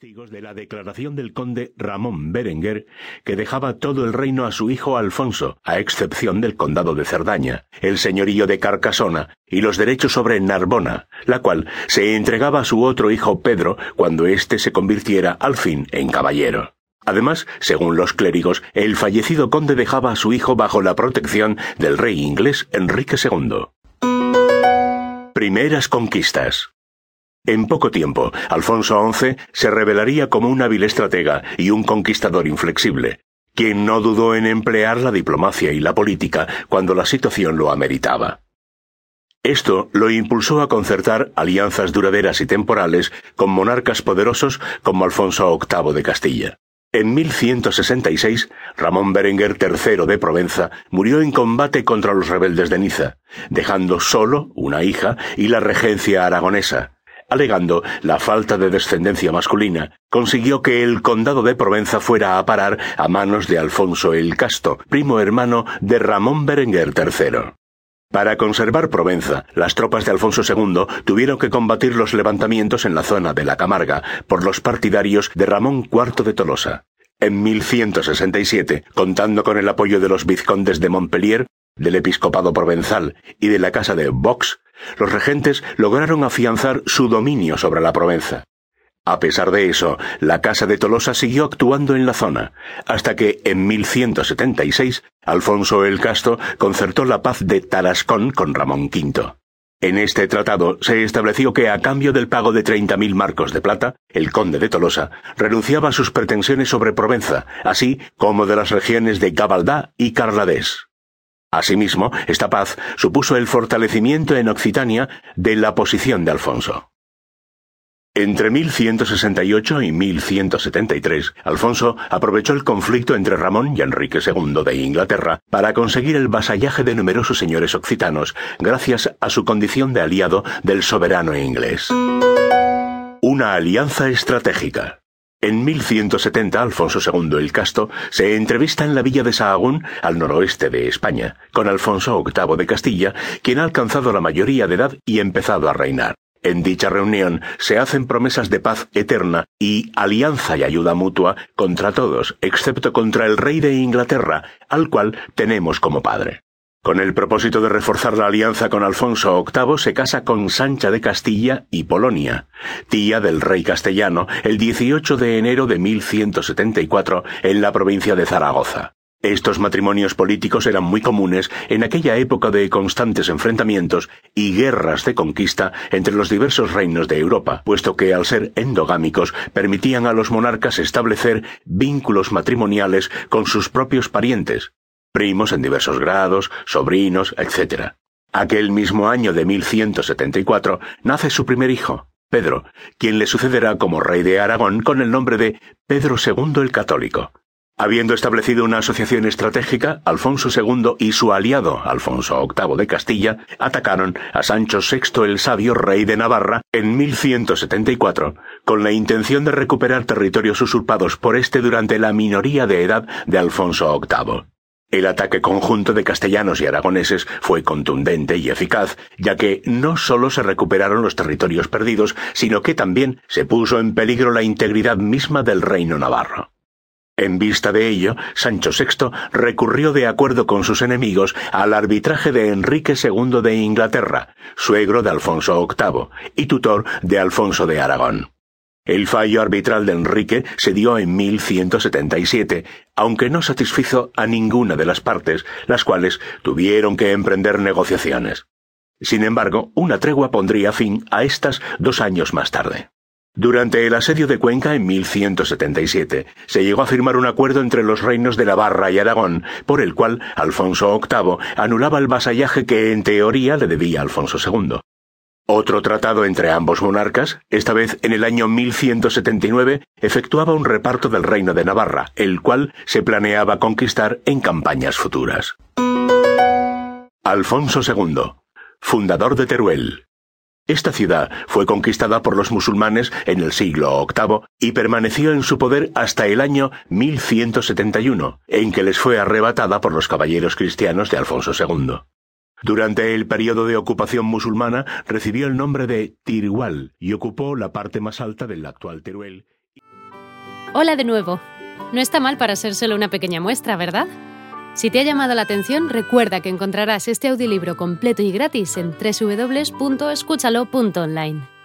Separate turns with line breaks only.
Testigos de la declaración del conde Ramón Berenguer que dejaba todo el reino a su hijo Alfonso, a excepción del condado de Cerdaña, el señorío de Carcasona y los derechos sobre Narbona, la cual se entregaba a su otro hijo Pedro cuando éste se convirtiera al fin en caballero. Además, según los clérigos, el fallecido conde dejaba a su hijo bajo la protección del rey inglés Enrique II. Primeras conquistas. En poco tiempo, Alfonso XI se revelaría como un hábil estratega y un conquistador inflexible, quien no dudó en emplear la diplomacia y la política cuando la situación lo ameritaba. Esto lo impulsó a concertar alianzas duraderas y temporales con monarcas poderosos como Alfonso VIII de Castilla. En 1166, Ramón Berenguer III de Provenza murió en combate contra los rebeldes de Niza, dejando solo una hija y la regencia aragonesa, alegando la falta de descendencia masculina, consiguió que el condado de Provenza fuera a parar a manos de Alfonso el Casto, primo hermano de Ramón Berenguer III. Para conservar Provenza, las tropas de Alfonso II tuvieron que combatir los levantamientos en la zona de la Camarga por los partidarios de Ramón IV de Tolosa. En 1167, contando con el apoyo de los vizcondes de Montpellier, del episcopado provenzal y de la casa de Vox, los regentes lograron afianzar su dominio sobre la Provenza. A pesar de eso, la Casa de Tolosa siguió actuando en la zona, hasta que en 1176 Alfonso el Casto concertó la paz de Tarascón con Ramón V. En este tratado se estableció que a cambio del pago de treinta mil marcos de plata, el conde de Tolosa renunciaba a sus pretensiones sobre Provenza, así como de las regiones de Gabaldá y Carladés. Asimismo, esta paz supuso el fortalecimiento en Occitania de la posición de Alfonso. Entre 1168 y 1173, Alfonso aprovechó el conflicto entre Ramón y Enrique II de Inglaterra para conseguir el vasallaje de numerosos señores occitanos, gracias a su condición de aliado del soberano inglés. Una alianza estratégica. En 1170, Alfonso II el Casto se entrevista en la villa de Sahagún, al noroeste de España, con Alfonso VIII de Castilla, quien ha alcanzado la mayoría de edad y empezado a reinar. En dicha reunión se hacen promesas de paz eterna y alianza y ayuda mutua contra todos, excepto contra el rey de Inglaterra, al cual tenemos como padre. Con el propósito de reforzar la alianza con Alfonso VIII, se casa con Sancha de Castilla y Polonia, tía del rey castellano, el 18 de enero de 1174 en la provincia de Zaragoza. Estos matrimonios políticos eran muy comunes en aquella época de constantes enfrentamientos y guerras de conquista entre los diversos reinos de Europa, puesto que al ser endogámicos permitían a los monarcas establecer vínculos matrimoniales con sus propios parientes, primos en diversos grados, sobrinos, etc. Aquel mismo año de 1174 nace su primer hijo, Pedro, quien le sucederá como rey de Aragón con el nombre de Pedro II el Católico. Habiendo establecido una asociación estratégica, Alfonso II y su aliado, Alfonso VIII de Castilla, atacaron a Sancho VI el Sabio, rey de Navarra, en 1174, con la intención de recuperar territorios usurpados por este durante la minoría de edad de Alfonso VIII. El ataque conjunto de castellanos y aragoneses fue contundente y eficaz, ya que no solo se recuperaron los territorios perdidos, sino que también se puso en peligro la integridad misma del reino navarro. En vista de ello, Sancho VI recurrió de acuerdo con sus enemigos al arbitraje de Enrique II de Inglaterra, suegro de Alfonso VIII y tutor de Alfonso de Aragón. El fallo arbitral de Enrique se dio en 1177, aunque no satisfizo a ninguna de las partes, las cuales tuvieron que emprender negociaciones. Sin embargo, una tregua pondría fin a estas dos años más tarde. Durante el asedio de Cuenca en 1177 se llegó a firmar un acuerdo entre los reinos de Navarra y Aragón, por el cual Alfonso VIII anulaba el vasallaje que en teoría le debía Alfonso II. Otro tratado entre ambos monarcas, esta vez en el año 1179, efectuaba un reparto del reino de Navarra, el cual se planeaba conquistar en campañas futuras. Alfonso II fundador de Teruel. Esta ciudad fue conquistada por los musulmanes en el siglo VIII y permaneció en su poder hasta el año 1171, en que les fue arrebatada por los caballeros cristianos de Alfonso II. Durante el periodo de ocupación musulmana recibió el nombre de Tirwal y ocupó la parte más alta del actual Teruel.
Hola de nuevo. No está mal para ser solo una pequeña muestra, ¿verdad? Si te ha llamado la atención, recuerda que encontrarás este audiolibro completo y gratis en www.escúchalo.online.